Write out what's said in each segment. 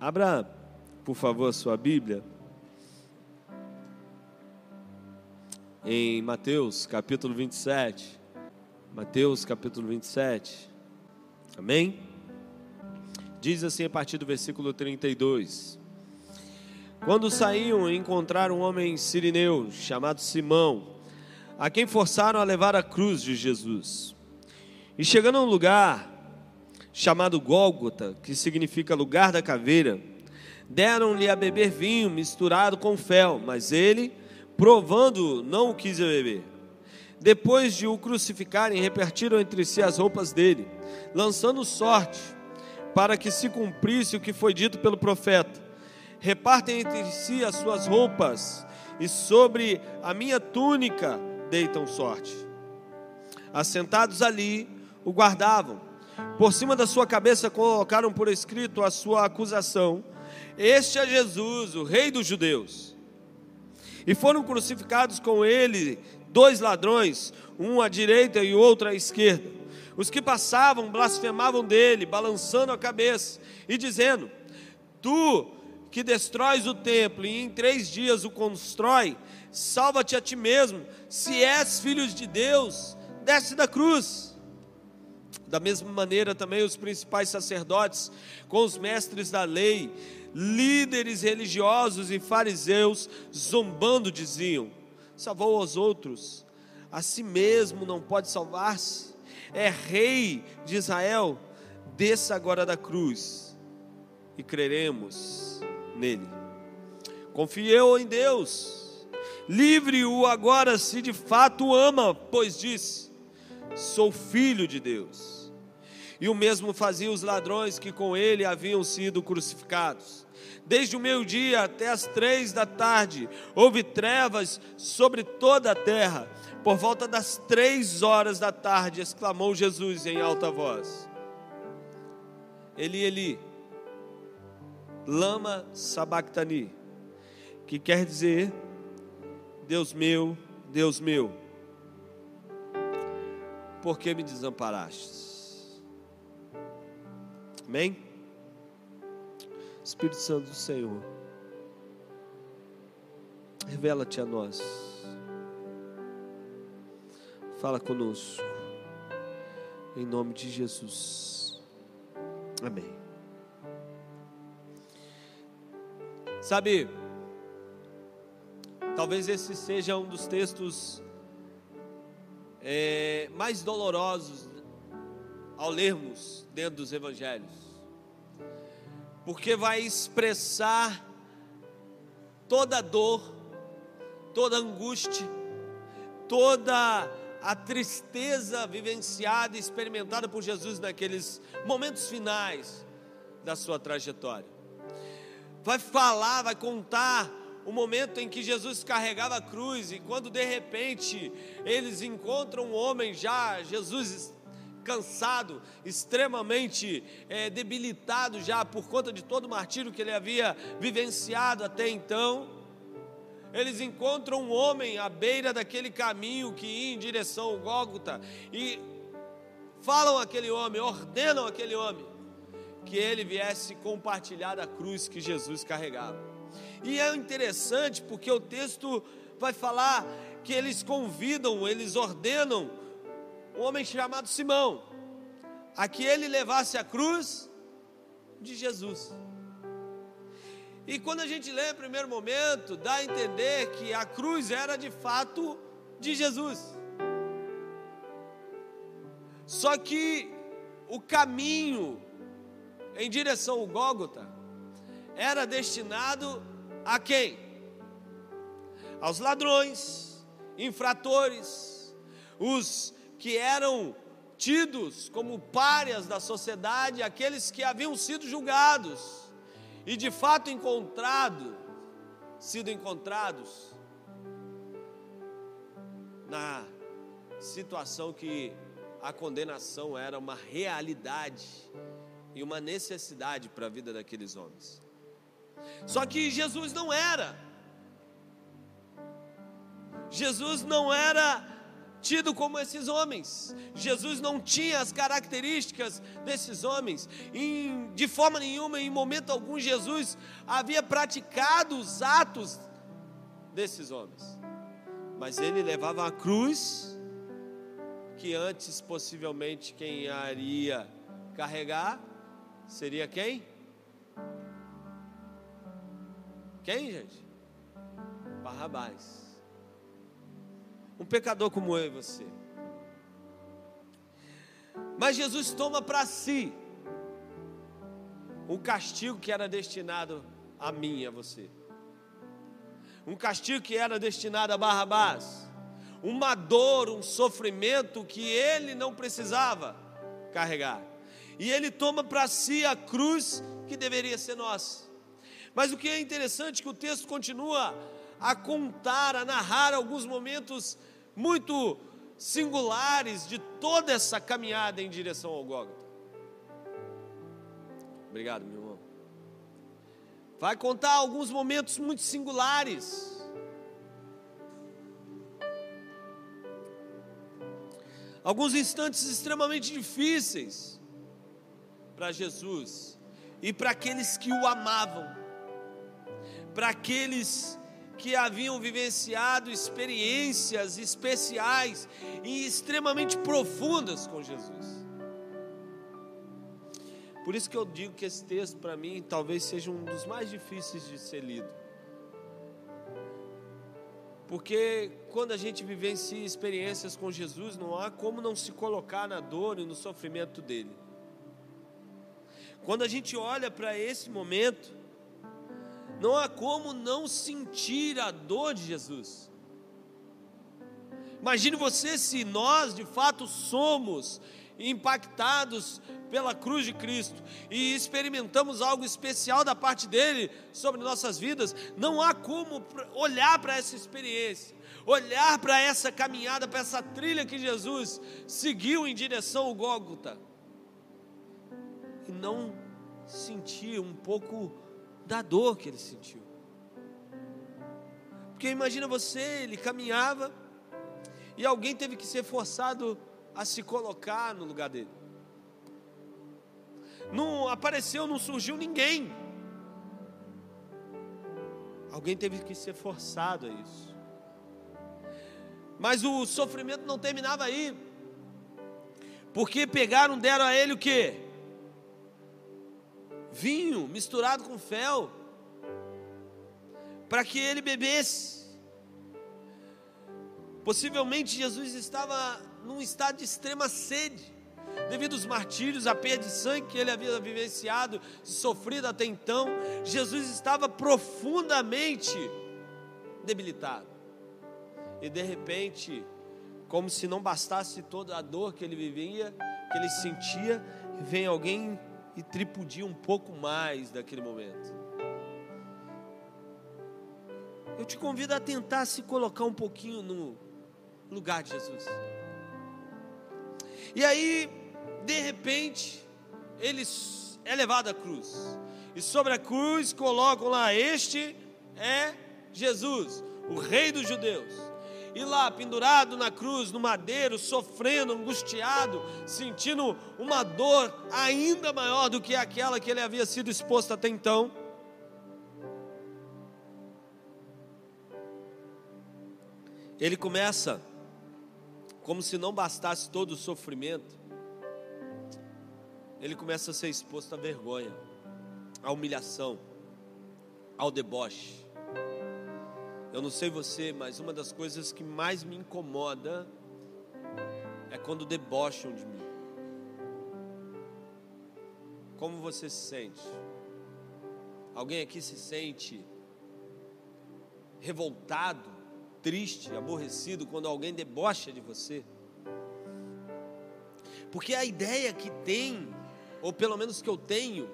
Abra, por favor, a sua Bíblia. Em Mateus capítulo 27. Mateus capítulo 27. Amém? Diz assim a partir do versículo 32. Quando saíam, encontraram um homem sirineu chamado Simão, a quem forçaram a levar a cruz de Jesus. E chegando a um lugar chamado Gólgota, que significa lugar da caveira, deram-lhe a beber vinho misturado com fel, mas ele, provando, não o quis beber. Depois de o crucificarem, repartiram entre si as roupas dele, lançando sorte, para que se cumprisse o que foi dito pelo profeta: Repartem entre si as suas roupas, e sobre a minha túnica deitam sorte. Assentados ali, o guardavam por cima da sua cabeça colocaram por escrito a sua acusação: Este é Jesus, o Rei dos Judeus. E foram crucificados com ele dois ladrões, um à direita e outro à esquerda. Os que passavam blasfemavam dele, balançando a cabeça e dizendo: Tu que destróis o templo e em três dias o constrói, salva-te a ti mesmo, se és filho de Deus, desce da cruz. Da mesma maneira, também os principais sacerdotes, com os mestres da lei, líderes religiosos e fariseus, zombando, diziam: Salvou aos outros, a si mesmo não pode salvar-se. É rei de Israel, desça agora da cruz e creremos nele. Confiou em Deus, livre-o agora se de fato ama, pois disse: Sou filho de Deus. E o mesmo fazia os ladrões que com ele haviam sido crucificados. Desde o meio-dia até as três da tarde, houve trevas sobre toda a terra. Por volta das três horas da tarde, exclamou Jesus em alta voz: Eli, Eli, lama sabactani, que quer dizer: Deus meu, Deus meu, por que me desamparastes? Amém? Espírito Santo do Senhor, revela-te a nós. Fala conosco. Em nome de Jesus. Amém. Sabe, talvez esse seja um dos textos é, mais dolorosos ao lermos dentro dos evangelhos, porque vai expressar toda a dor, toda a angústia, toda a tristeza vivenciada e experimentada por Jesus naqueles momentos finais da sua trajetória. Vai falar, vai contar o momento em que Jesus carregava a cruz e quando de repente eles encontram um homem já, Jesus cansado, extremamente é, debilitado já por conta de todo o martírio que ele havia vivenciado até então. Eles encontram um homem à beira daquele caminho que ia em direção ao Gólgota e falam aquele homem, ordenam aquele homem que ele viesse compartilhar da cruz que Jesus carregava. E é interessante porque o texto vai falar que eles convidam, eles ordenam um homem chamado Simão, a que ele levasse a cruz de Jesus. E quando a gente lê no primeiro momento, dá a entender que a cruz era de fato de Jesus. Só que o caminho em direção ao Gólgota era destinado a quem? Aos ladrões, infratores, os que eram tidos como párias da sociedade, aqueles que haviam sido julgados e de fato encontrado, sido encontrados na situação que a condenação era uma realidade e uma necessidade para a vida daqueles homens. Só que Jesus não era. Jesus não era tido como esses homens. Jesus não tinha as características desses homens. Em, de forma nenhuma, em momento algum, Jesus havia praticado os atos desses homens. Mas ele levava a cruz, que antes possivelmente quem iria carregar seria quem? Quem, gente? Barrabás. Um pecador como eu e você. Mas Jesus toma para si um castigo que era destinado a mim e a você. Um castigo que era destinado a Barrabás. Uma dor, um sofrimento que ele não precisava carregar. E ele toma para si a cruz que deveria ser nossa. Mas o que é interessante é que o texto continua a contar, a narrar alguns momentos muito singulares de toda essa caminhada em direção ao Gólgota. Obrigado, meu irmão. Vai contar alguns momentos muito singulares. Alguns instantes extremamente difíceis para Jesus e para aqueles que o amavam, para aqueles que haviam vivenciado experiências especiais e extremamente profundas com Jesus. Por isso que eu digo que esse texto, para mim, talvez seja um dos mais difíceis de ser lido. Porque quando a gente vivencia experiências com Jesus, não há como não se colocar na dor e no sofrimento dele. Quando a gente olha para esse momento, não há como não sentir a dor de Jesus. Imagine você se nós de fato somos impactados pela cruz de Cristo e experimentamos algo especial da parte dele sobre nossas vidas, não há como olhar para essa experiência, olhar para essa caminhada, para essa trilha que Jesus seguiu em direção ao Gólgota e não sentir um pouco da dor que ele sentiu. Porque imagina você, ele caminhava e alguém teve que ser forçado a se colocar no lugar dele. Não apareceu, não surgiu ninguém. Alguém teve que ser forçado a isso. Mas o sofrimento não terminava aí. Porque pegaram, deram a ele o que? Vinho misturado com fel, para que ele bebesse. Possivelmente Jesus estava num estado de extrema sede, devido aos martírios, à perda de sangue que ele havia vivenciado, sofrido até então. Jesus estava profundamente debilitado. E de repente, como se não bastasse toda a dor que ele vivia, que ele sentia, vem alguém e tripudia um pouco mais daquele momento. Eu te convido a tentar se colocar um pouquinho no lugar de Jesus. E aí, de repente, ele é levado à cruz. E sobre a cruz colocam lá: Este é Jesus, o Rei dos Judeus e lá pendurado na cruz, no madeiro, sofrendo, angustiado, sentindo uma dor ainda maior do que aquela que ele havia sido exposto até então. Ele começa, como se não bastasse todo o sofrimento, ele começa a ser exposto à vergonha, à humilhação, ao deboche. Eu não sei você, mas uma das coisas que mais me incomoda é quando debocham de mim. Como você se sente? Alguém aqui se sente revoltado, triste, aborrecido quando alguém debocha de você? Porque a ideia que tem, ou pelo menos que eu tenho,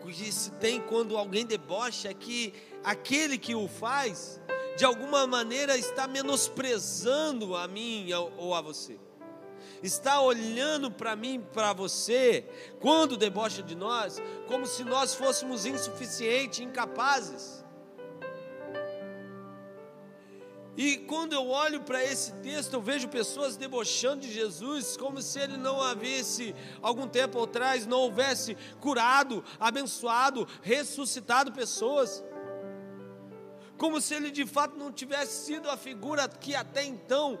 que se tem quando alguém debocha é que aquele que o faz de alguma maneira está menosprezando a mim ou a você. Está olhando para mim, para você, quando debocha de nós, como se nós fôssemos insuficientes, incapazes. E quando eu olho para esse texto, eu vejo pessoas debochando de Jesus, como se ele não havesse, algum tempo atrás, não houvesse curado, abençoado, ressuscitado pessoas. Como se ele de fato não tivesse sido a figura que até então,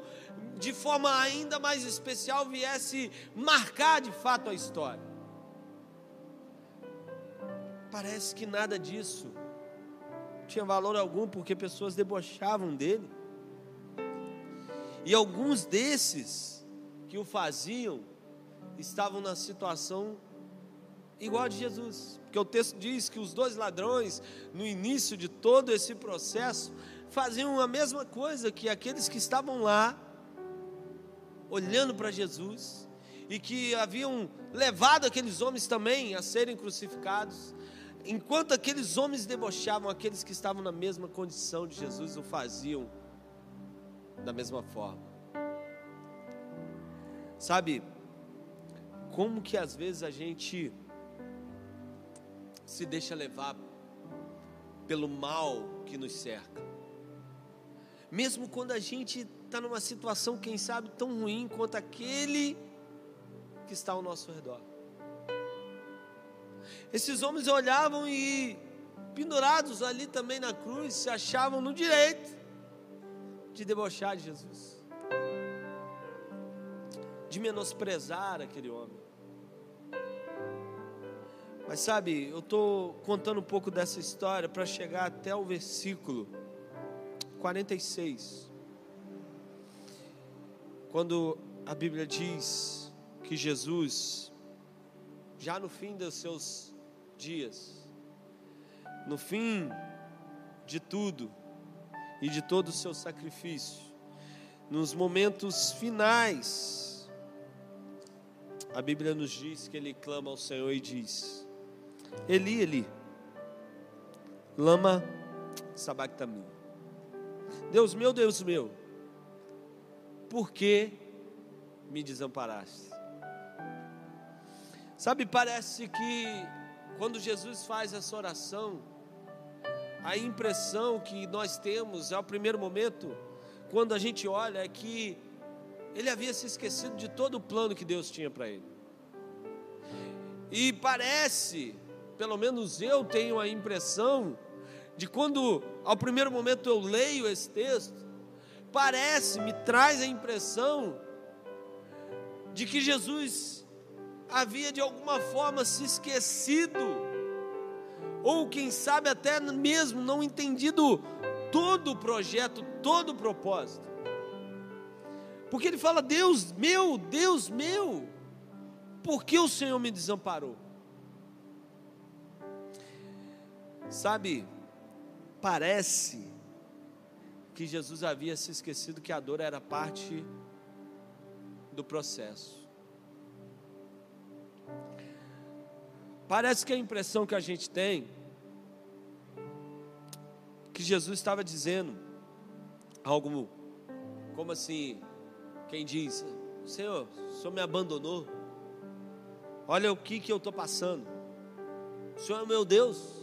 de forma ainda mais especial, viesse marcar de fato a história. Parece que nada disso tinha valor algum, porque pessoas debochavam dele. E alguns desses que o faziam estavam na situação igual a de Jesus. Porque o texto diz que os dois ladrões, no início de todo esse processo, faziam a mesma coisa que aqueles que estavam lá, olhando para Jesus, e que haviam levado aqueles homens também a serem crucificados. Enquanto aqueles homens debochavam, aqueles que estavam na mesma condição de Jesus o faziam da mesma forma. Sabe, como que às vezes a gente se deixa levar pelo mal que nos cerca. Mesmo quando a gente está numa situação, quem sabe, tão ruim quanto aquele que está ao nosso redor. Esses homens olhavam e, pendurados ali também na cruz, se achavam no direito de debochar de Jesus, de menosprezar aquele homem. Mas sabe, eu estou contando um pouco dessa história para chegar até o versículo 46, quando a Bíblia diz que Jesus, já no fim dos seus dias, no fim de tudo, e de todo o seu sacrifício. Nos momentos finais, a Bíblia nos diz que ele clama ao Senhor e diz: Eli, Eli, lama sabactami. Deus meu, Deus meu, por que me desamparaste? Sabe, parece que quando Jesus faz essa oração, a impressão que nós temos ao primeiro momento, quando a gente olha, é que ele havia se esquecido de todo o plano que Deus tinha para ele. E parece, pelo menos eu tenho a impressão, de quando ao primeiro momento eu leio esse texto, parece, me traz a impressão de que Jesus havia de alguma forma se esquecido ou quem sabe até mesmo não entendido todo o projeto, todo o propósito. Porque ele fala: Deus meu, Deus meu, por que o Senhor me desamparou? Sabe, parece que Jesus havia se esquecido que a dor era parte do processo. Parece que a impressão que a gente tem que Jesus estava dizendo algo como assim, quem diz, Senhor, o Senhor me abandonou. Olha o que que eu estou passando. O Senhor é meu Deus.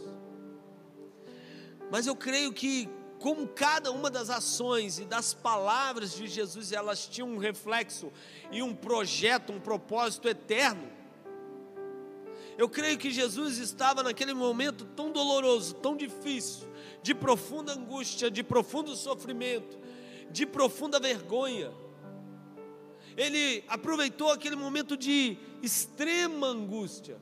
Mas eu creio que como cada uma das ações e das palavras de Jesus, elas tinham um reflexo e um projeto, um propósito eterno. Eu creio que Jesus estava naquele momento tão doloroso, tão difícil, de profunda angústia, de profundo sofrimento, de profunda vergonha. Ele aproveitou aquele momento de extrema angústia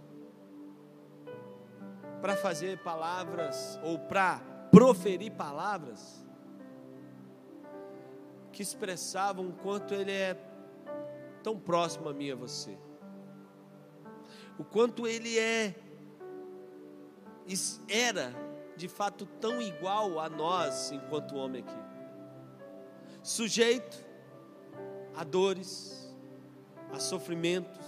para fazer palavras ou para proferir palavras que expressavam o quanto ele é tão próximo a mim e a você o quanto ele é era de fato tão igual a nós enquanto homem aqui. Sujeito a dores, a sofrimentos,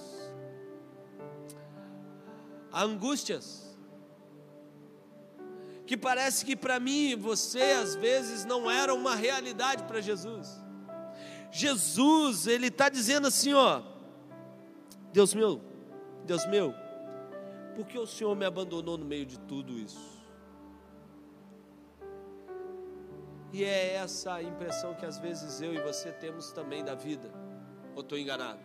a angústias. Que parece que para mim e você às vezes não era uma realidade para Jesus. Jesus, ele está dizendo assim, ó, Deus meu, Deus meu, por que o Senhor me abandonou no meio de tudo isso? E é essa a impressão que às vezes eu e você temos também da vida. Ou estou enganado?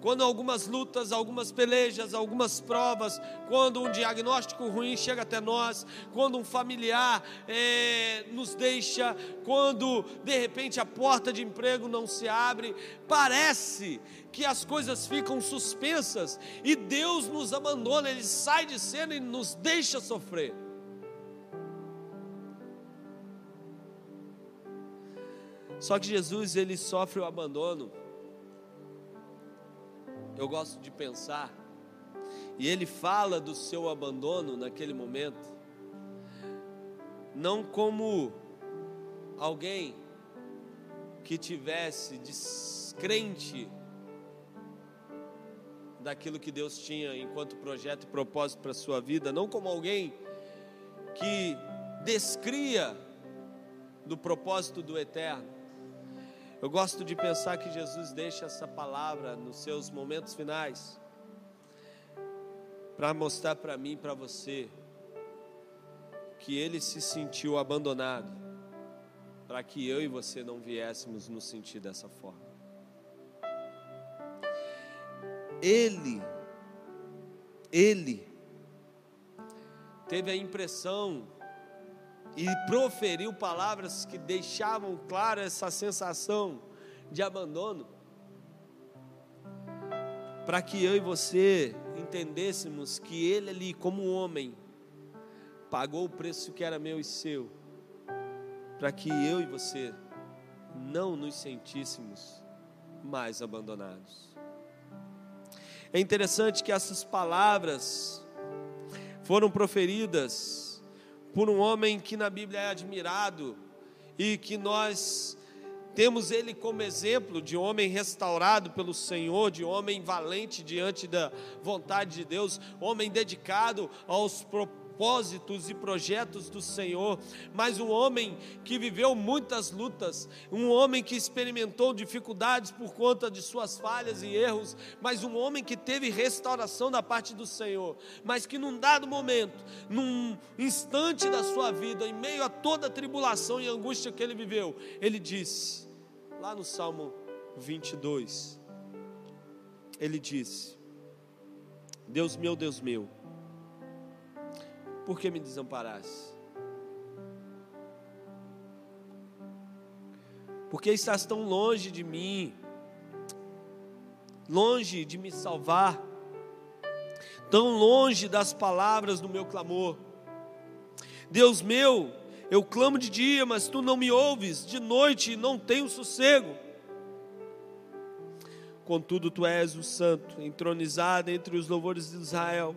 Quando algumas lutas, algumas pelejas, algumas provas, quando um diagnóstico ruim chega até nós, quando um familiar é, nos deixa, quando de repente a porta de emprego não se abre, parece que as coisas ficam suspensas e Deus nos abandona, Ele sai de cena e nos deixa sofrer. Só que Jesus ele sofre o abandono. Eu gosto de pensar, e ele fala do seu abandono naquele momento, não como alguém que tivesse descrente daquilo que Deus tinha enquanto projeto e propósito para a sua vida, não como alguém que descria do propósito do eterno, eu gosto de pensar que Jesus deixa essa palavra nos seus momentos finais para mostrar para mim para você que ele se sentiu abandonado, para que eu e você não viéssemos nos sentir dessa forma. Ele, ele teve a impressão e proferiu palavras que deixavam clara essa sensação de abandono, para que eu e você entendêssemos que Ele ali, como homem, pagou o preço que era meu e seu, para que eu e você não nos sentíssemos mais abandonados. É interessante que essas palavras foram proferidas por um homem que na Bíblia é admirado e que nós temos ele como exemplo de homem restaurado pelo Senhor, de homem valente diante da vontade de Deus, homem dedicado aos propósitos propósitos e projetos do Senhor, mas um homem que viveu muitas lutas, um homem que experimentou dificuldades por conta de suas falhas e erros, mas um homem que teve restauração da parte do Senhor, mas que num dado momento, num instante da sua vida, em meio a toda a tribulação e angústia que ele viveu, ele disse, lá no Salmo 22, ele disse: Deus meu, Deus meu, por que me desamparaste? Por que estás tão longe de mim? Longe de me salvar? Tão longe das palavras do meu clamor? Deus meu, eu clamo de dia, mas tu não me ouves, de noite não tenho sossego. Contudo, tu és o Santo, entronizado entre os louvores de Israel.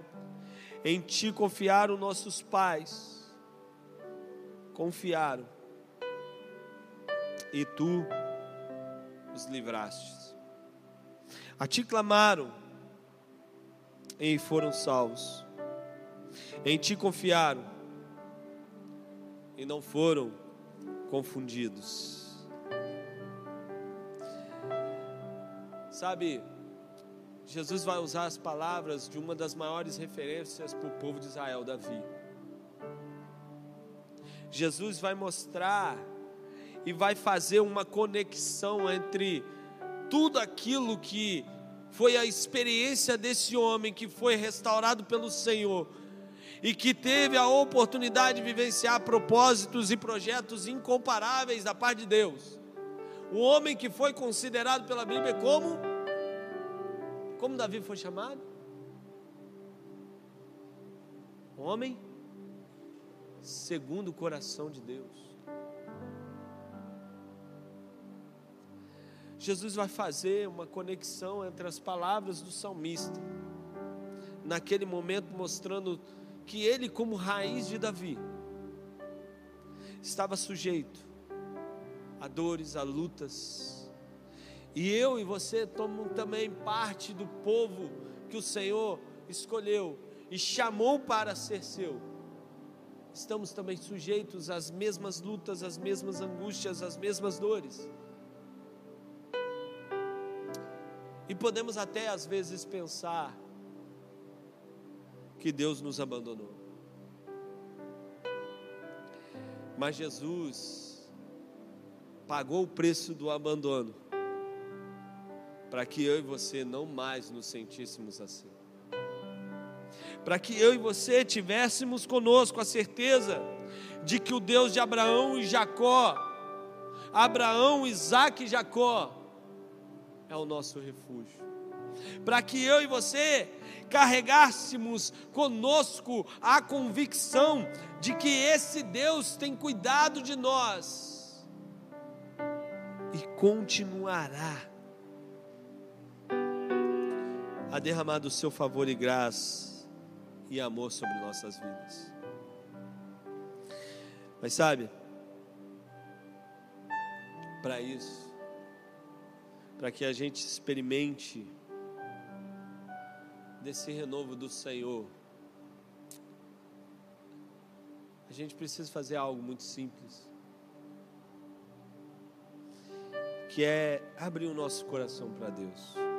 Em ti confiaram nossos pais, confiaram, e tu os livraste. A ti clamaram, e foram salvos. Em ti confiaram, e não foram confundidos. Sabe, Jesus vai usar as palavras de uma das maiores referências para o povo de Israel, Davi. Jesus vai mostrar e vai fazer uma conexão entre tudo aquilo que foi a experiência desse homem que foi restaurado pelo Senhor e que teve a oportunidade de vivenciar propósitos e projetos incomparáveis da parte de Deus. O homem que foi considerado pela Bíblia como como Davi foi chamado? Homem segundo o coração de Deus. Jesus vai fazer uma conexão entre as palavras do salmista, naquele momento mostrando que ele, como raiz de Davi, estava sujeito a dores, a lutas, e eu e você tomam também parte do povo que o Senhor escolheu e chamou para ser seu. Estamos também sujeitos às mesmas lutas, às mesmas angústias, às mesmas dores. E podemos até às vezes pensar que Deus nos abandonou. Mas Jesus pagou o preço do abandono para que eu e você não mais nos sentíssemos assim. Para que eu e você tivéssemos conosco a certeza de que o Deus de Abraão e Jacó, Abraão, Isaac e Jacó, é o nosso refúgio. Para que eu e você carregássemos conosco a convicção de que esse Deus tem cuidado de nós e continuará a derramar do seu favor e graça e amor sobre nossas vidas. Mas sabe, para isso, para que a gente experimente desse renovo do Senhor, a gente precisa fazer algo muito simples, que é abrir o nosso coração para Deus.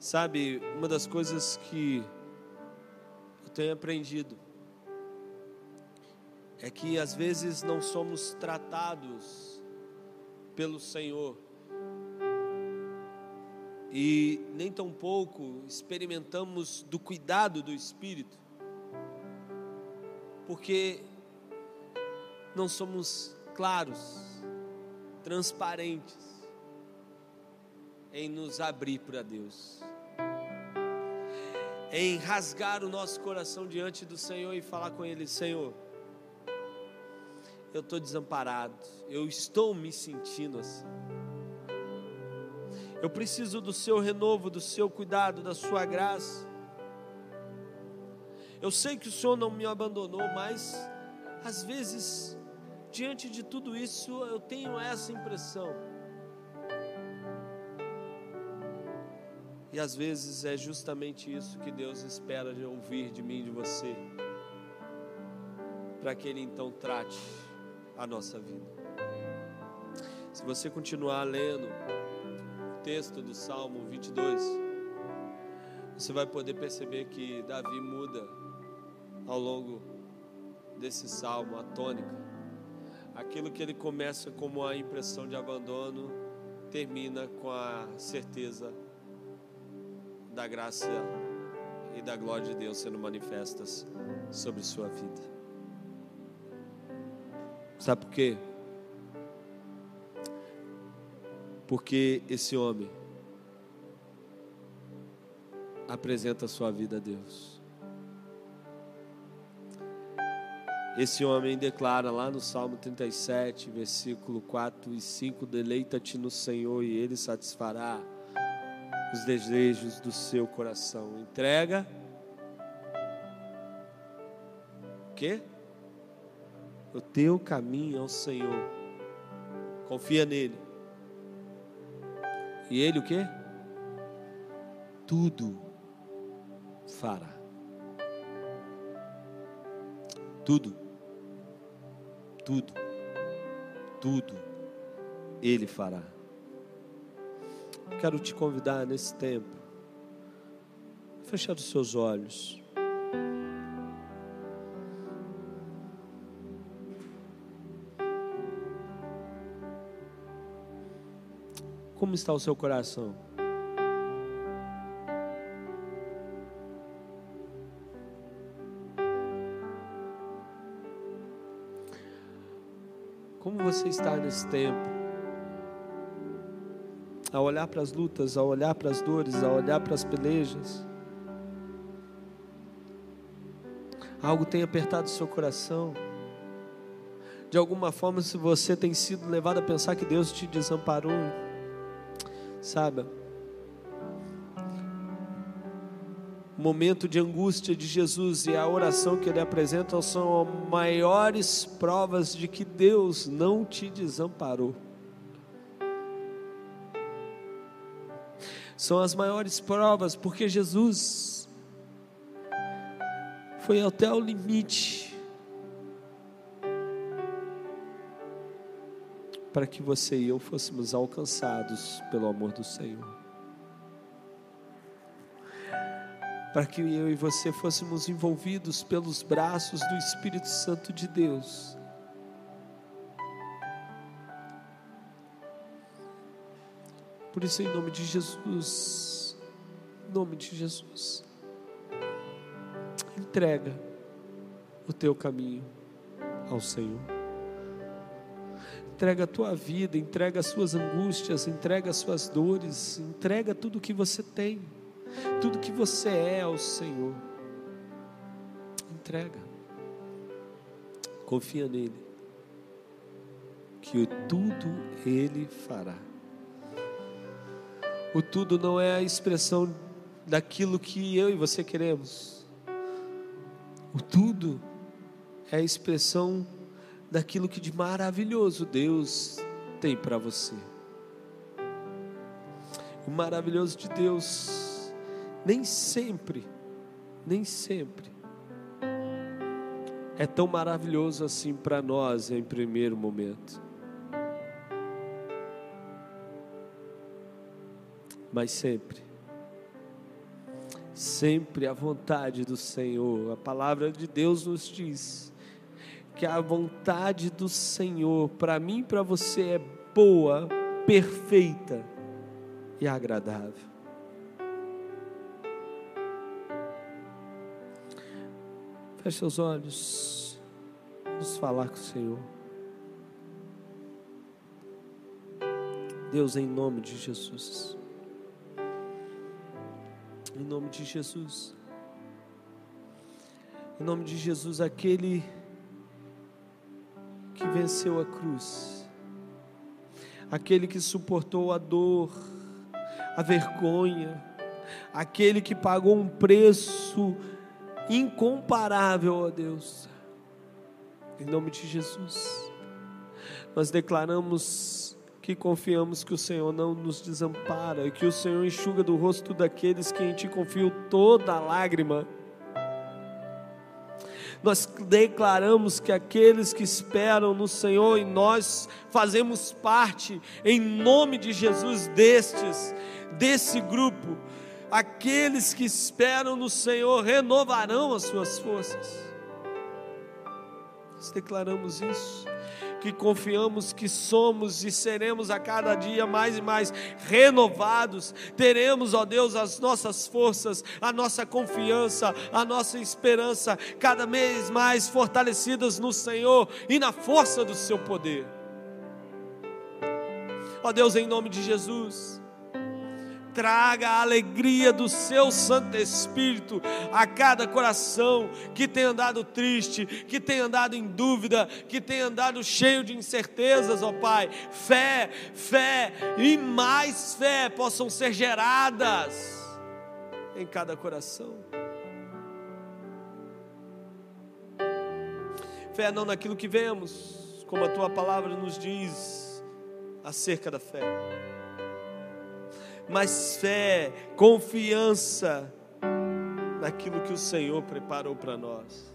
Sabe, uma das coisas que eu tenho aprendido é que às vezes não somos tratados pelo Senhor e nem tampouco experimentamos do cuidado do Espírito, porque não somos claros, transparentes em nos abrir para Deus, em rasgar o nosso coração diante do Senhor e falar com Ele: Senhor, eu estou desamparado, eu estou me sentindo assim. Eu preciso do seu renovo, do seu cuidado, da sua graça. Eu sei que o Senhor não me abandonou, mas às vezes, diante de tudo isso, eu tenho essa impressão E às vezes é justamente isso que Deus espera de ouvir de mim de você, para que Ele então trate a nossa vida. Se você continuar lendo o texto do Salmo 22, você vai poder perceber que Davi muda ao longo desse salmo a tônica. Aquilo que ele começa como a impressão de abandono, termina com a certeza da graça e da glória de Deus sendo manifestas sobre sua vida. Sabe por quê? Porque esse homem apresenta sua vida a Deus. Esse homem declara lá no Salmo 37, versículo 4 e 5: Deleita-te no Senhor e Ele satisfará os desejos do seu coração. Entrega. O quê? O teu caminho ao Senhor. Confia nele. E ele o quê? Tudo fará. Tudo. Tudo. Tudo ele fará quero te convidar nesse tempo, fechar os seus olhos. Como está o seu coração? Como você está nesse tempo? A olhar para as lutas, a olhar para as dores, a olhar para as pelejas. Algo tem apertado o seu coração. De alguma forma, se você tem sido levado a pensar que Deus te desamparou, saiba, o momento de angústia de Jesus e a oração que ele apresenta são maiores provas de que Deus não te desamparou. São as maiores provas, porque Jesus foi até o limite para que você e eu fôssemos alcançados pelo amor do Senhor. para que eu e você fôssemos envolvidos pelos braços do Espírito Santo de Deus. Por isso, em nome de Jesus, em nome de Jesus, entrega o teu caminho ao Senhor. Entrega a tua vida, entrega as suas angústias, entrega as suas dores, entrega tudo o que você tem, tudo que você é ao Senhor. Entrega. Confia nele, que tudo ele fará. O tudo não é a expressão daquilo que eu e você queremos. O tudo é a expressão daquilo que de maravilhoso Deus tem para você. O maravilhoso de Deus nem sempre, nem sempre é tão maravilhoso assim para nós em primeiro momento. Mas sempre sempre a vontade do Senhor. A palavra de Deus nos diz que a vontade do Senhor para mim e para você é boa, perfeita e agradável. Feche seus olhos. Vamos falar com o Senhor. Deus, em nome de Jesus. Em nome de Jesus. Em nome de Jesus, aquele que venceu a cruz, aquele que suportou a dor, a vergonha, aquele que pagou um preço incomparável, ó Deus. Em nome de Jesus, nós declaramos que confiamos que o Senhor não nos desampara, que o Senhor enxuga do rosto daqueles que em Ti confiam toda lágrima. Nós declaramos que aqueles que esperam no Senhor e nós fazemos parte, em nome de Jesus, destes, desse grupo, aqueles que esperam no Senhor renovarão as suas forças. Nós declaramos isso que confiamos que somos e seremos a cada dia mais e mais renovados. Teremos, ó Deus, as nossas forças, a nossa confiança, a nossa esperança cada vez mais fortalecidas no Senhor e na força do seu poder. Ó Deus, em nome de Jesus, traga a alegria do seu Santo Espírito a cada coração que tem andado triste, que tem andado em dúvida, que tem andado cheio de incertezas, ó Pai. Fé, fé e mais fé possam ser geradas em cada coração. Fé não naquilo que vemos, como a tua palavra nos diz acerca da fé mas fé, confiança naquilo que o Senhor preparou para nós.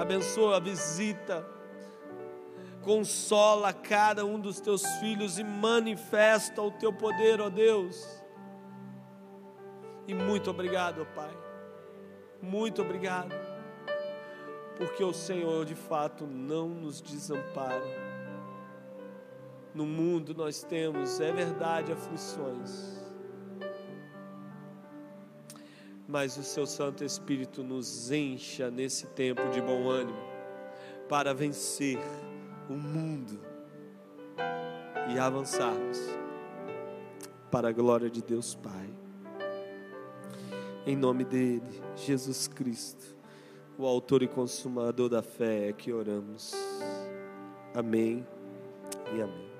Abençoa, visita, consola cada um dos teus filhos e manifesta o teu poder, ó Deus. E muito obrigado, ó Pai. Muito obrigado. Porque o Senhor de fato não nos desampara no mundo nós temos, é verdade, aflições. Mas o seu Santo Espírito nos encha nesse tempo de bom ânimo para vencer o mundo e avançarmos para a glória de Deus Pai. Em nome dele, Jesus Cristo, o autor e consumador da fé, é que oramos. Amém e amém.